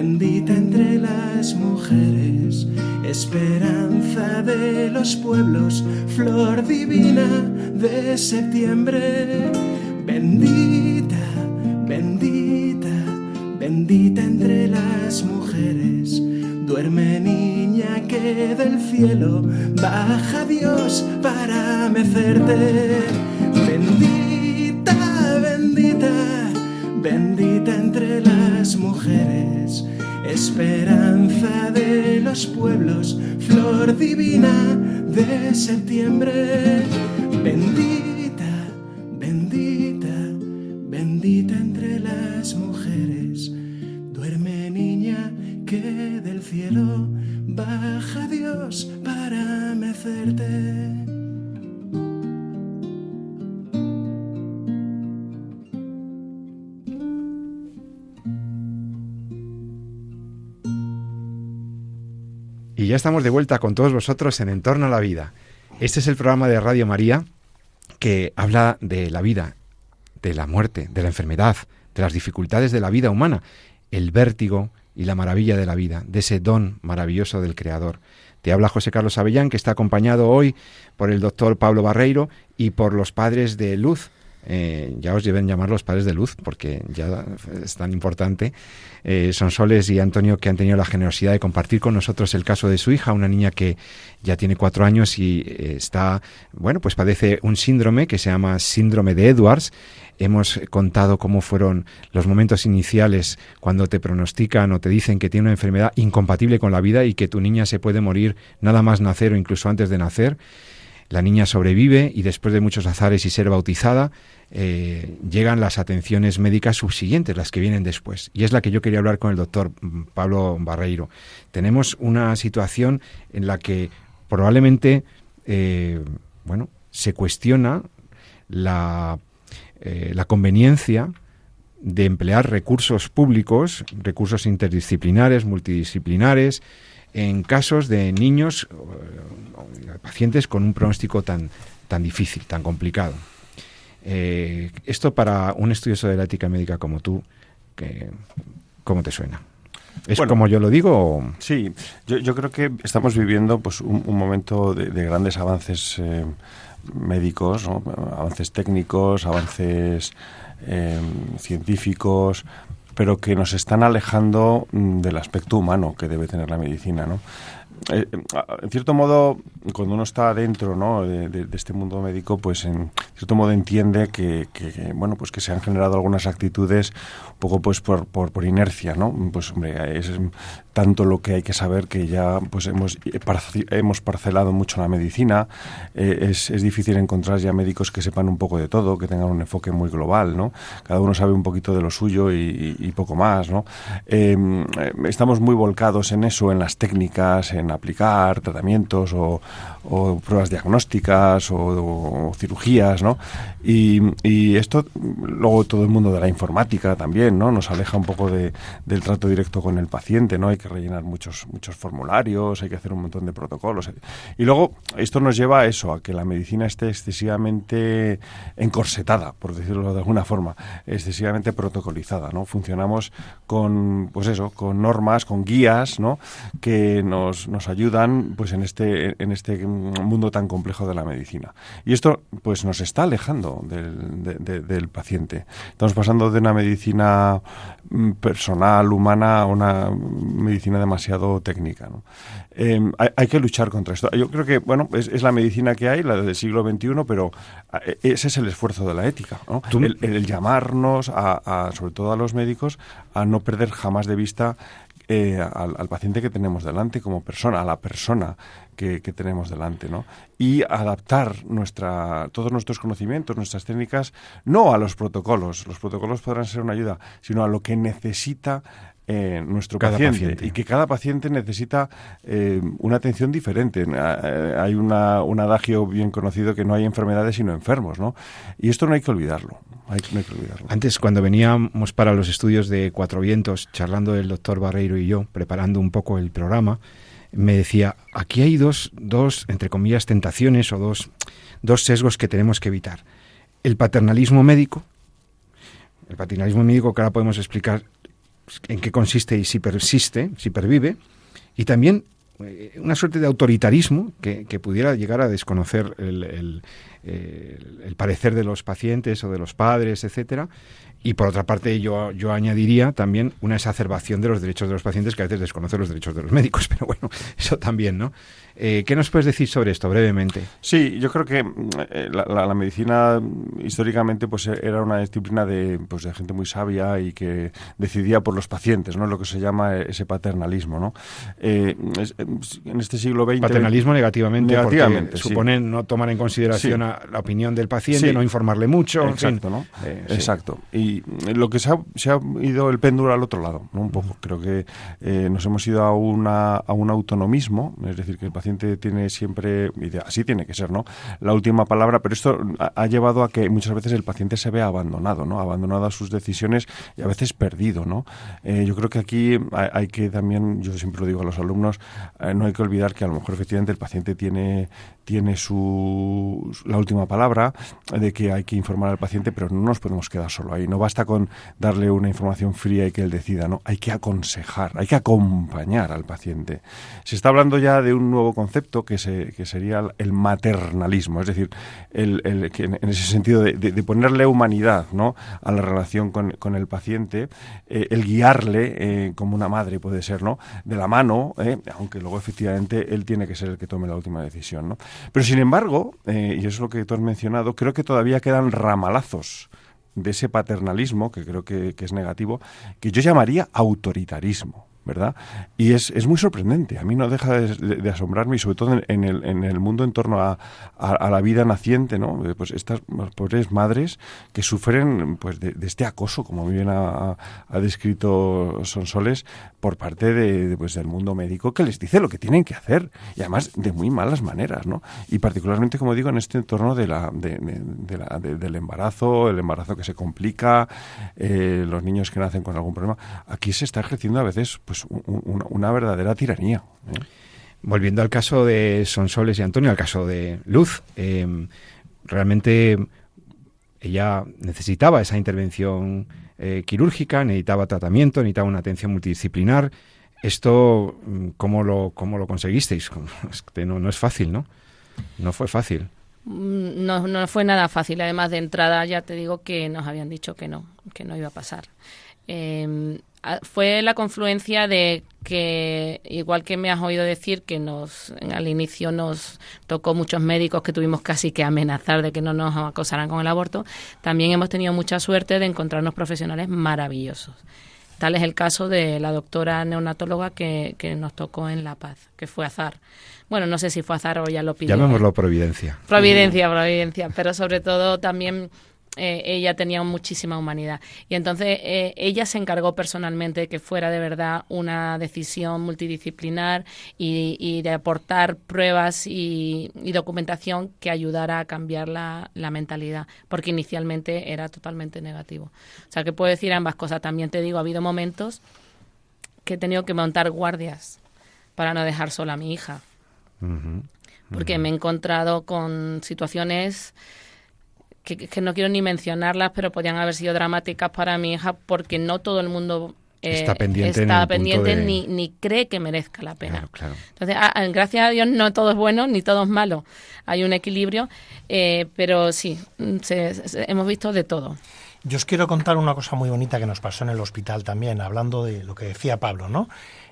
bendita entre las mujeres esperanza de los pueblos, flor divina de septiembre, bendita, bendita, bendita entre las mujeres. Duerme niña que del cielo baja Dios para mecerte. Bendita, bendita, bendita entre las mujeres esperanza de los pueblos, flor divina de septiembre, bendita, bendita, bendita entre las mujeres, duerme niña que del cielo baja Dios para mecerte. Ya estamos de vuelta con todos vosotros en Entorno a la Vida. Este es el programa de Radio María que habla de la vida, de la muerte, de la enfermedad, de las dificultades de la vida humana, el vértigo y la maravilla de la vida, de ese don maravilloso del Creador. Te habla José Carlos Avellán, que está acompañado hoy por el doctor Pablo Barreiro y por los padres de Luz, eh, ya os deben llamar los padres de luz, porque ya es tan importante. Eh, son Soles y Antonio que han tenido la generosidad de compartir con nosotros el caso de su hija, una niña que ya tiene cuatro años y eh, está, bueno, pues padece un síndrome que se llama síndrome de Edwards. Hemos contado cómo fueron los momentos iniciales cuando te pronostican o te dicen que tiene una enfermedad incompatible con la vida y que tu niña se puede morir nada más nacer o incluso antes de nacer. La niña sobrevive y después de muchos azares y ser bautizada, eh, llegan las atenciones médicas subsiguientes, las que vienen después. Y es la que yo quería hablar con el doctor mm, Pablo Barreiro. Tenemos una situación en la que probablemente, eh, bueno, se cuestiona la, eh, la conveniencia de emplear recursos públicos, recursos interdisciplinares, multidisciplinares, en casos de niños, eh, pacientes con un pronóstico tan, tan difícil, tan complicado. Eh, esto para un estudioso de la ética médica como tú, que, ¿cómo te suena? ¿Es como yo lo digo? Sí, yo, creo que estamos viviendo pues, un, momento de, grandes avances eh, médicos, avances técnicos, avances científicos, pero que nos están alejando mm, del aspecto humano que debe tener la medicina, ¿no? Eh, en cierto modo, cuando uno está dentro ¿no? de, este mundo médico, pues en cierto modo entiende que, bueno, pues que se han generado algunas actitudes un poco pues por, por, inercia, ¿no? Pues hombre, es tanto lo que hay que saber que ya pues hemos, hemos parcelado mucho la medicina. Eh, es, es, difícil encontrar ya médicos que sepan un poco de todo, que tengan un enfoque muy global, ¿no? Cada uno sabe un poquito de lo suyo y, poco más, ¿no? Em, estamos muy volcados en eso, en las técnicas, en aplicar tratamientos o, pruebas diagnósticas o, cirugías, ¿no? Y, esto, luego todo el mundo de la informática también, ¿no? Nos aleja un poco de, del trato directo con el paciente, ¿no? Hay que rellenar muchos, muchos formularios, hay que hacer un montón de protocolos. Y luego, esto nos lleva a eso, a que la medicina esté excesivamente encorsetada, por decirlo de alguna forma, excesivamente protocolizada, ¿no? Funcionamos con, pues eso, con normas, con guías, ¿no? Que nos, nos ayudan pues en este, en este mundo tan complejo de la medicina. Y esto pues nos está alejando del, del paciente. Estamos pasando de una medicina mm, personal, humana, a una medicina demasiado técnica. Em, hay, que luchar contra esto. Yo creo que, bueno, es, la medicina que hay, la del siglo XXI, pero eh, ese es el esfuerzo de la ética. El, llamarnos, a, sobre todo a los médicos, a no perder jamás de vista eh, al, paciente que tenemos delante como persona, a la persona que, tenemos delante, ¿no? Y adaptar nuestra, todos nuestros conocimientos, nuestras técnicas, no a los protocolos, los protocolos podrán ser una ayuda, sino a lo que necesita eh, nuestro paciente, y que cada paciente necesita eh, una atención diferente. hay una, un adagio bien conocido que no hay enfermedades sino enfermos, ¿no? Y esto no hay que olvidarlo. Antes, cuando veníamos para los estudios de Cuatro Vientos, charlando el doctor Barreiro y yo, preparando un poco el programa, me decía, aquí hay dos, dos entre comillas, tentaciones o dos, dos sesgos que tenemos que evitar. El paternalismo médico, el paternalismo médico que ahora podemos explicar en qué consiste y si persiste, si pervive, y también eh, una suerte de autoritarismo que, pudiera llegar a desconocer el, el, parecer de los pacientes o de los padres, etcétera. Y por otra parte, yo, yo añadiría también una exacerbación de los derechos de los pacientes que a veces desconocen los derechos de los médicos, pero bueno, eso también, ¿no? Eh, ¿Qué nos puedes decir sobre esto brevemente? Sí, yo creo que eh, la, medicina históricamente pues era una disciplina de, pues, de gente muy sabia y que decidía por los pacientes, ¿no? Lo que se llama ese paternalismo, ¿no? Eh, en este siglo XX... Paternalismo negativamente, negativamente supone no tomar en consideración la opinión del paciente, no informarle mucho. Exacto, ¿no? Exacto. Y lo que se ha, se ha, ido el péndulo al otro lado, ¿no? Un poco. Creo que nos hemos ido a, una, a un autonomismo, es decir, que el paciente tiene siempre, y así tiene que ser, ¿no? La última palabra, pero esto ha, llevado a que muchas veces el paciente se vea abandonado, ¿no? Abandonado a sus decisiones y a veces perdido, ¿no? Eh, yo creo que aquí hay, que también, yo siempre lo digo a los alumnos, eh, no hay que olvidar que a lo mejor efectivamente el paciente tiene tiene su, la última palabra de que hay que informar al paciente, pero no nos podemos quedar solo ahí. No basta con darle una información fría y que él decida, ¿no? Hay que aconsejar, hay que acompañar al paciente. Se está hablando ya de un nuevo concepto que, se, que sería el maternalismo, es decir, el, el, que en, ese sentido de, de, ponerle humanidad ¿no? a la relación con, con el paciente, eh, el guiarle eh, como una madre puede ser, ¿no? de la mano, eh, aunque luego efectivamente él tiene que ser el que tome la última decisión. ¿no? Pero sin embargo, y eso es lo que tú has mencionado, creo que todavía quedan ramalazos de ese paternalismo, que creo que es negativo, que yo llamaría autoritarismo. ¿Verdad? Y es, es muy sorprendente. A mí no deja de, asombrarme, y sobre todo en, el, en el mundo en torno a, a, la vida naciente, ¿no? Eh, pues estas pobres madres que sufren pues de, este acoso, como bien ha, ha, descrito Sonsoles, por parte de, pues, del mundo médico que les dice lo que tienen que hacer, y además de muy malas maneras, ¿no? Y particularmente, como digo, en este entorno de la, de, la del embarazo, el embarazo que se complica, eh, los niños que nacen con algún problema, aquí se está ejerciendo a veces pues una verdadera tiranía. ¿eh? Volviendo al caso de Sonsoles y Antonio, al caso de Luz, eh, realmente ella necesitaba esa intervención eh, quirúrgica, necesitaba tratamiento, necesitaba una atención multidisciplinar. Esto, ¿cómo lo, cómo lo conseguisteis? No, no es fácil, ¿no? No fue fácil. Mm, no, no fue nada fácil. Además, de entrada ya te digo que nos habían dicho que no, que no iba a pasar. Eh, fue la confluencia de que, igual que me has oído decir que nos al inicio nos tocó muchos médicos que tuvimos casi que amenazar de que no nos acosaran con el aborto, también hemos tenido mucha suerte de encontrarnos profesionales maravillosos. Tal es el caso de la doctora neonatóloga que, que nos tocó en La Paz, que fue azar. Bueno, no sé si fue azar o ya lo pidió. Llamémoslo Providencia. Providencia, Providencia, pero sobre todo también eh, ella tenía muchísima humanidad. Y entonces eh, ella se encargó personalmente de que fuera de verdad una decisión multidisciplinar y, de aportar pruebas y, documentación que ayudara a cambiar la, mentalidad, porque inicialmente era totalmente negativo. O sea, que puedo decir ambas cosas. También te digo, ha habido momentos que he tenido que montar guardias para no dejar sola a mi hija. Porque me he encontrado con situaciones que, no quiero ni mencionarlas, pero podían haber sido dramáticas para mi hija porque no todo el mundo eh, está pendiente, está pendiente ni, ni cree que merezca la pena. Entonces, gracias a Dios no todo es bueno ni todo es malo. Hay un equilibrio, eh, pero sí, mm, hemos visto de todo. Yo os quiero contar una cosa muy bonita que nos pasó en el hospital también, hablando de lo que decía Pablo, ¿no?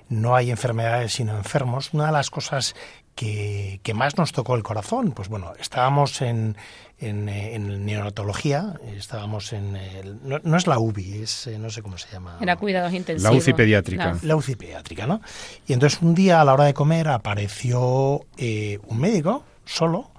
No hay enfermedades sino enfermos. Una de las cosas que, que más nos tocó el corazón, pues bueno, estábamos en, en, eh, en neonatología, estábamos en... no, es la UBI, es, eh, no sé cómo se llama. Era cuidados intensivos. La UCI pediátrica. La, UCI pediátrica, ¿no? Y entonces un día a la hora de comer apareció eh, un médico solo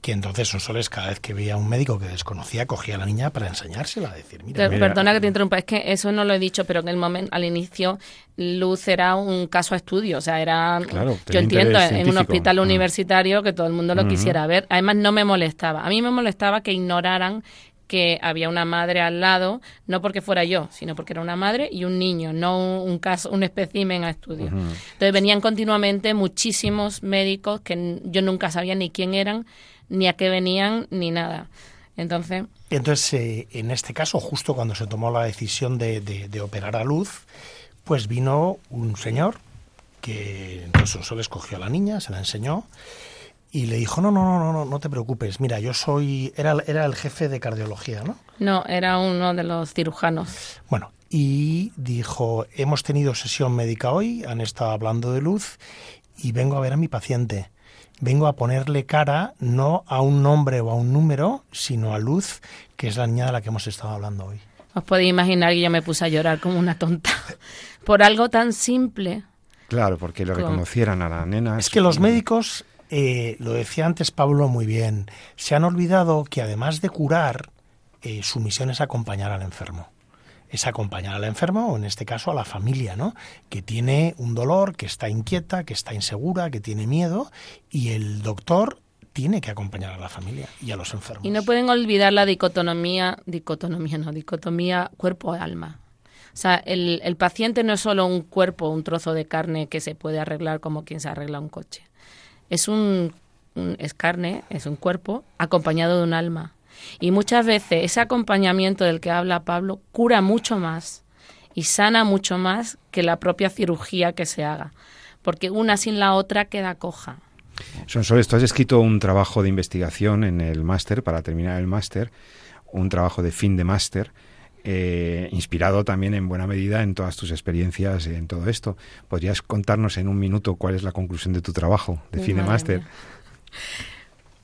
que entonces Sonsoles cada vez que veía a un médico que desconocía cogía a la niña para enseñársela, a decir, mira, Perdona que te interrumpa, es que eso no lo he dicho, pero en el momento, al inicio, Luz era un caso a estudio, o sea, era, yo entiendo, en un hospital mm. universitario que todo el mundo lo quisiera ver. Además, no me molestaba. A mí me molestaba que ignoraran que había una madre al lado, no porque fuera yo, sino porque era una madre y un niño, no un, caso, un espécimen a estudio. Entonces venían continuamente muchísimos médicos que yo nunca sabía ni quién eran, ni a qué venían, ni nada. Entonces... Entonces, eh, en este caso, justo cuando se tomó la decisión de, de, operar a luz, pues vino un señor que entonces solo escogió a la niña, se la enseñó y le dijo, no, no, no, no, no te preocupes, mira, yo soy, era, era el jefe de cardiología, ¿no? No, era uno de los cirujanos. Bueno, y dijo, hemos tenido sesión médica hoy, han estado hablando de luz y vengo a ver a mi paciente vengo a ponerle cara no a un nombre o a un número, sino a Luz, que es la niña de la que hemos estado hablando hoy. Os podéis imaginar que yo me puse a llorar como una tonta por algo tan simple. Claro, porque lo reconocieran a la nena. Es, que los médicos, eh, lo decía antes Pablo muy bien, se han olvidado que además de curar, eh, su misión es acompañar al enfermo es acompañar al enfermo, o en este caso a la familia, ¿no? Que tiene un dolor, que está inquieta, que está insegura, que tiene miedo, y el doctor tiene que acompañar a la familia y a los enfermos. Y no pueden olvidar la dicotomía, dicotomía no, dicotomía cuerpo-alma. O sea, el, el paciente no es solo un cuerpo, un trozo de carne que se puede arreglar como quien se arregla un coche. Es un, es carne, es un cuerpo acompañado de un alma. Y muchas veces ese acompañamiento del que habla Pablo cura mucho más y sana mucho más que la propia cirugía que se haga, porque una sin la otra queda coja. Sonsoles, tú has escrito un trabajo de investigación en el máster, para terminar el máster, un trabajo de fin de máster, eh, inspirado también en buena medida en todas tus experiencias en todo esto. ¿Podrías contarnos en un minuto cuál es la conclusión de tu trabajo de fin de máster?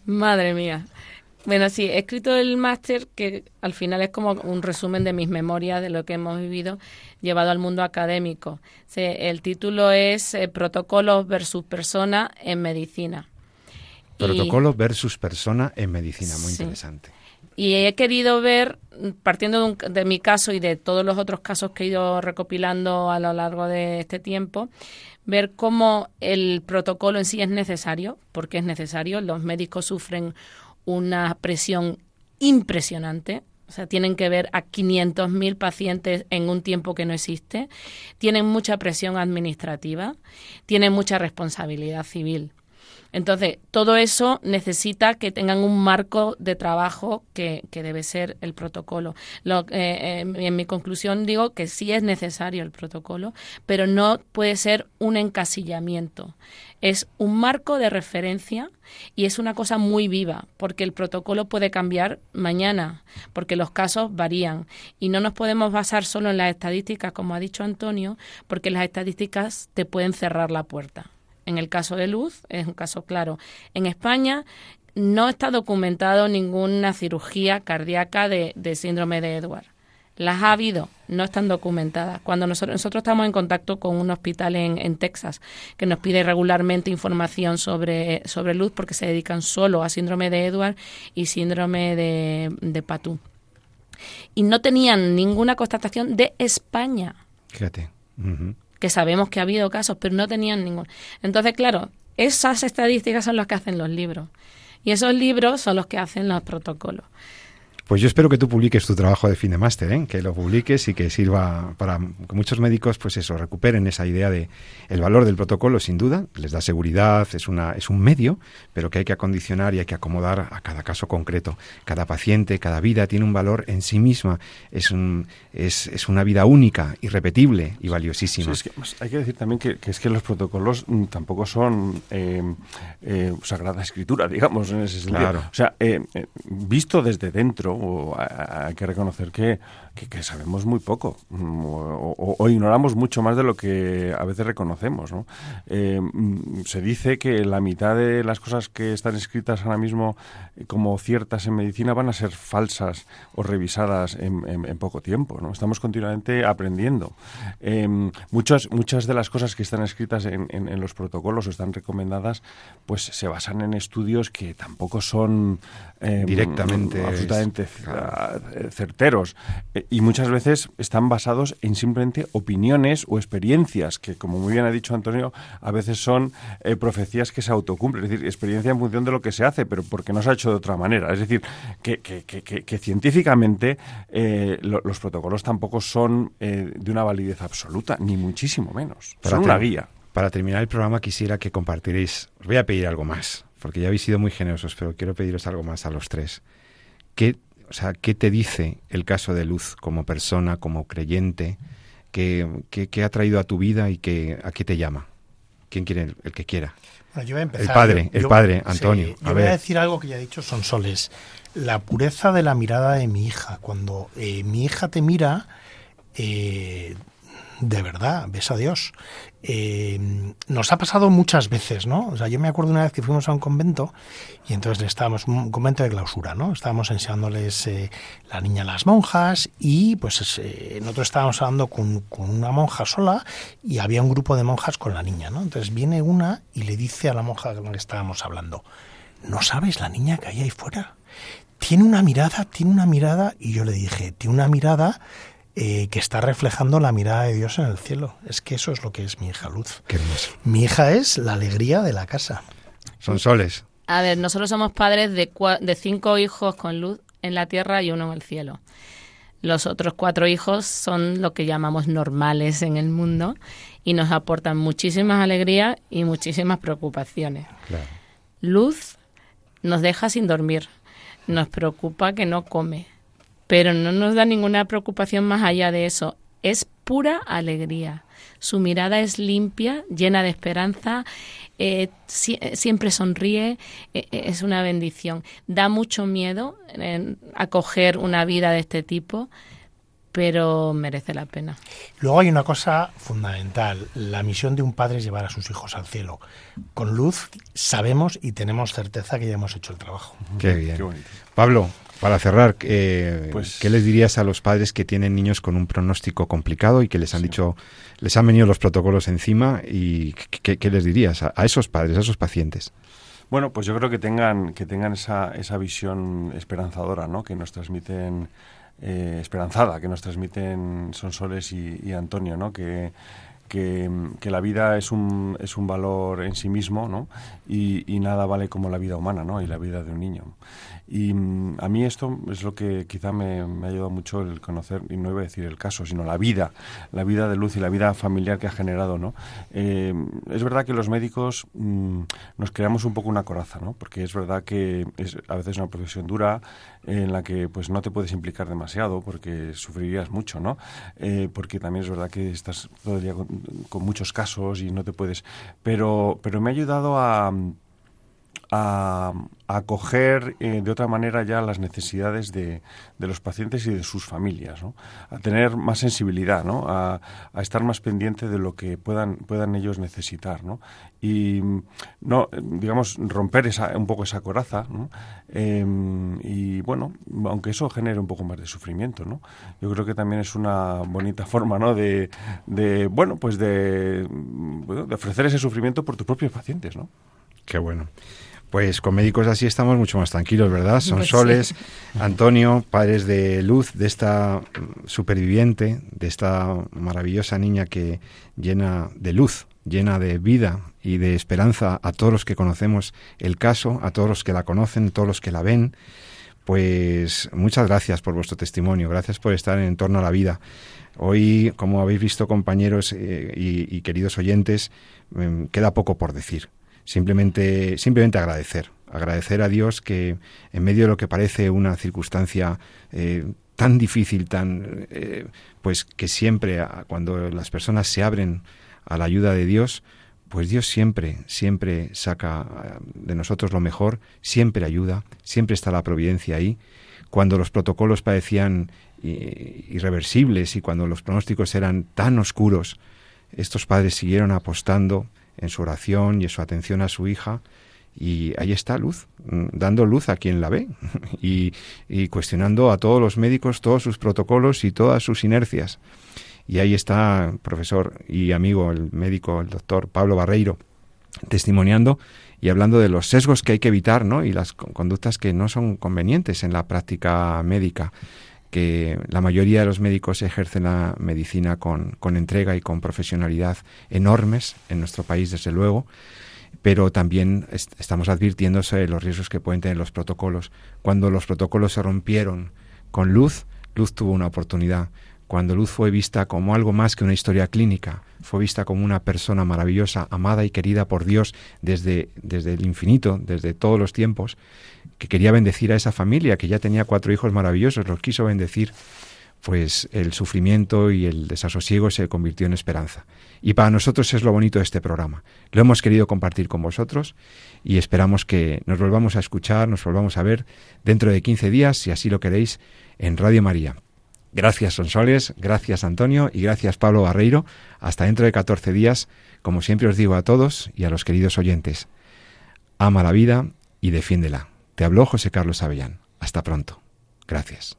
Madre mía. Bueno, sí, he escrito el máster que al final es como un resumen de mis memorias de lo que hemos vivido llevado al mundo académico. el título es eh, Protocolos versus Persona en Medicina. Protocolo versus persona en medicina, muy interesante. Y he querido ver, partiendo de, de, mi caso y de todos los otros casos que he ido recopilando a lo largo de este tiempo, ver cómo el protocolo en sí es necesario, porque es necesario. Los médicos sufren una presión impresionante. O sea, tienen que ver a 500.000 pacientes en un tiempo que no existe. Tienen mucha presión administrativa. Tienen mucha responsabilidad civil. Entonces, todo eso necesita que tengan un marco de trabajo que, debe ser el protocolo. Lo, eh, en mi conclusión digo que sí es necesario el protocolo, pero no puede ser un encasillamiento. Es un marco de referencia y es una cosa muy viva, porque el protocolo puede cambiar mañana, porque los casos varían. Y no nos podemos basar solo en las estadísticas, como ha dicho Antonio, porque las estadísticas te pueden cerrar la puerta. En el caso de Luz es un caso claro. En España no está documentado ninguna cirugía cardíaca de, síndrome de Edward. Las ha habido, no están documentadas. Cuando nosotros, nosotros estamos en contacto con un hospital en, Texas que nos pide regularmente información sobre, sobre luz porque se dedican solo a síndrome de Edward y síndrome de, de Patú. Y no tenían ninguna constatación de España. Fíjate que sabemos que ha habido casos, pero no tenían ningún. Entonces, claro, esas estadísticas son las que hacen los libros. Y esos libros son los que hacen los protocolos. Pues yo espero que tú publiques tu trabajo de fin de máster, ¿eh? que lo publiques y que sirva para que muchos médicos, pues eso, recuperen esa idea de el valor del protocolo, sin duda, les da seguridad, es una es un medio, pero que hay que acondicionar y hay que acomodar a cada caso concreto. Cada paciente, cada vida tiene un valor en sí misma, es un es, es una vida única, irrepetible y valiosísima. hay que decir también que, es que los protocolos mm, tampoco son eh, eh, sagrada escritura, digamos, en ese sentido. Claro. O sea, eh, visto desde dentro hay que reconocer que, que, sabemos muy poco mm, o, ignoramos mucho más de lo que a veces reconocemos. Eh, mm, se dice que la mitad de las cosas que están escritas ahora mismo eh, como ciertas en medicina van a ser falsas o revisadas en, poco tiempo. ¿no? Estamos continuamente aprendiendo. Eh, muchas, muchas de las cosas que están escritas en, en, los protocolos o están recomendadas pues se basan en estudios que tampoco son directamente absolutamente certeros y muchas veces están basados en simplemente opiniones o experiencias que, como muy bien ha dicho Antonio, a veces son eh, profecías que se autocumplen, es decir, experiencia en función de lo que se hace, pero porque no se ha hecho de otra manera. Es decir, que, que, que, científicamente eh, los protocolos tampoco son eh, de una validez absoluta, ni muchísimo menos. son una guía. Para terminar el programa quisiera que compartiréis, os voy a pedir algo más, porque ya habéis sido muy generosos, pero quiero pediros algo más a los tres. ¿Qué o sea, ¿qué te dice el caso de Luz como persona, como creyente? ¿Qué, ha traído a tu vida y qué, a qué te llama? ¿Quién quiere? El, que quiera. Bueno, yo voy a empezar. El padre, el padre, Antonio. yo voy a decir algo que ya ha dicho Sonsoles. La pureza de la mirada de mi hija. Cuando eh, mi hija te mira, eh, de verdad, ves a Dios. Eh, nos ha pasado muchas veces, ¿no? O sea, yo me acuerdo una vez que fuimos a un convento y entonces estábamos, un convento de clausura, ¿no? Estábamos enseñándoles eh, la niña a las monjas y pues eh, nosotros estábamos hablando con, con, una monja sola y había un grupo de monjas con la niña, ¿no? Entonces viene una y le dice a la monja con la que estábamos hablando, ¿no sabes la niña que hay ahí fuera? Tiene una mirada, tiene una mirada y yo le dije, tiene una mirada eh, que está reflejando la mirada de Dios en el cielo. Es que eso es lo que es mi hija Luz. Qué hermoso. Mi hija es la alegría de la casa. Son soles. A ver, nosotros somos padres de, de cinco hijos con luz en la tierra y uno en el cielo. Los otros cuatro hijos son lo que llamamos normales en el mundo y nos aportan muchísimas alegrías y muchísimas preocupaciones. Luz nos deja sin dormir, nos preocupa que no come, pero no nos da ninguna preocupación más allá de eso. Es pura alegría. Su mirada es limpia, llena de esperanza, eh, siempre sonríe, es una bendición. Da mucho miedo acoger una vida de este tipo, pero merece la pena. Luego hay una cosa fundamental, la misión de un padre es llevar a sus hijos al cielo. Con luz sabemos y tenemos certeza que ya hemos hecho el trabajo. Qué bien. Pablo, para cerrar, eh, pues ¿qué les dirías a los padres que tienen niños con un pronóstico complicado y que les han dicho, les han venido los protocolos encima y qué, les dirías a, esos padres, a esos pacientes? Bueno, pues yo creo que tengan que tengan esa, esa visión esperanzadora, ¿no? Que nos transmiten eh, esperanzada que nos transmiten Sonsoles y, y Antonio, ¿no? Que, que, la vida es un, es un valor en sí mismo, ¿no? Y, y, nada vale como la vida humana, ¿no? Y la vida de un niño. Y mm, a mí esto es lo que quizá me, ha ayudado mucho el conocer, y no iba a decir el caso, sino la vida, la vida de Luz y la vida familiar que ha generado, ¿no? Eh, es verdad que los médicos mm, nos creamos un poco una coraza, ¿no? Porque es verdad que es a veces una profesión dura en la que pues no te puedes implicar demasiado porque sufrirías mucho, ¿no? Eh, porque también es verdad que estás todo el día con, con muchos casos y no te puedes... Pero, pero me ha ayudado a a, acoger eh, de otra manera ya las necesidades de, de, los pacientes y de sus familias, ¿no? a tener más sensibilidad, ¿no? a, estar más pendiente de lo que puedan, puedan ellos necesitar. ¿no? Y, no, digamos, romper esa, un poco esa coraza. Em, y bueno, aunque eso genere un poco más de sufrimiento, ¿no? yo creo que también es una bonita forma ¿no? de, de bueno, pues de, de ofrecer ese sufrimiento por tus propios pacientes. ¿no? Qué bueno. Pues con médicos así estamos mucho más tranquilos, ¿verdad? Son pues Soles, Antonio, padres de luz de esta superviviente, de esta maravillosa niña que llena de luz, llena de vida y de esperanza a todos los que conocemos el caso, a todos los que la conocen, a todos los que la ven. Pues muchas gracias por vuestro testimonio, gracias por estar en torno a la vida. Hoy, como habéis visto, compañeros eh, y, queridos oyentes, em, queda poco por decir simplemente, simplemente agradecer, agradecer a Dios que en medio de lo que parece una circunstancia eh, tan difícil, tan eh, pues que siempre cuando las personas se abren a la ayuda de Dios, pues Dios siempre, siempre saca eh, de nosotros lo mejor, siempre ayuda, siempre está la providencia ahí. Cuando los protocolos parecían irreversibles y cuando los pronósticos eran tan oscuros, estos padres siguieron apostando, en su oración y en su atención a su hija. Y ahí está Luz, mm, dando luz a quien la ve y, cuestionando a todos los médicos todos sus protocolos y todas sus inercias. Y ahí está, profesor y amigo, el médico, el doctor Pablo Barreiro, testimoniando y hablando de los sesgos que hay que evitar ¿no? y las conductas que no son convenientes en la práctica médica que la mayoría de los médicos ejercen la medicina con, con entrega y con profesionalidad enormes en nuestro país, desde luego, pero también estamos advirtiéndose los riesgos que pueden tener los protocolos. Cuando los protocolos se rompieron con Luz, Luz tuvo una oportunidad. Cuando Luz fue vista como algo más que una historia clínica, fue vista como una persona maravillosa, amada y querida por Dios desde, desde el infinito, desde todos los tiempos, que quería bendecir a esa familia, que ya tenía cuatro hijos maravillosos, los quiso bendecir, pues el sufrimiento y el desasosiego se convirtió en esperanza. Y para nosotros es lo bonito de este programa. Lo hemos querido compartir con vosotros y esperamos que nos volvamos a escuchar, nos volvamos a ver dentro de 15 días, si así lo queréis, en Radio María. Gracias Sonsoles, gracias Antonio y gracias Pablo Barreiro. Hasta dentro de 14 días, como siempre os digo a todos y a los queridos oyentes, ama la vida y defiéndela. Te habló José Carlos Avellán. Hasta pronto. Gracias.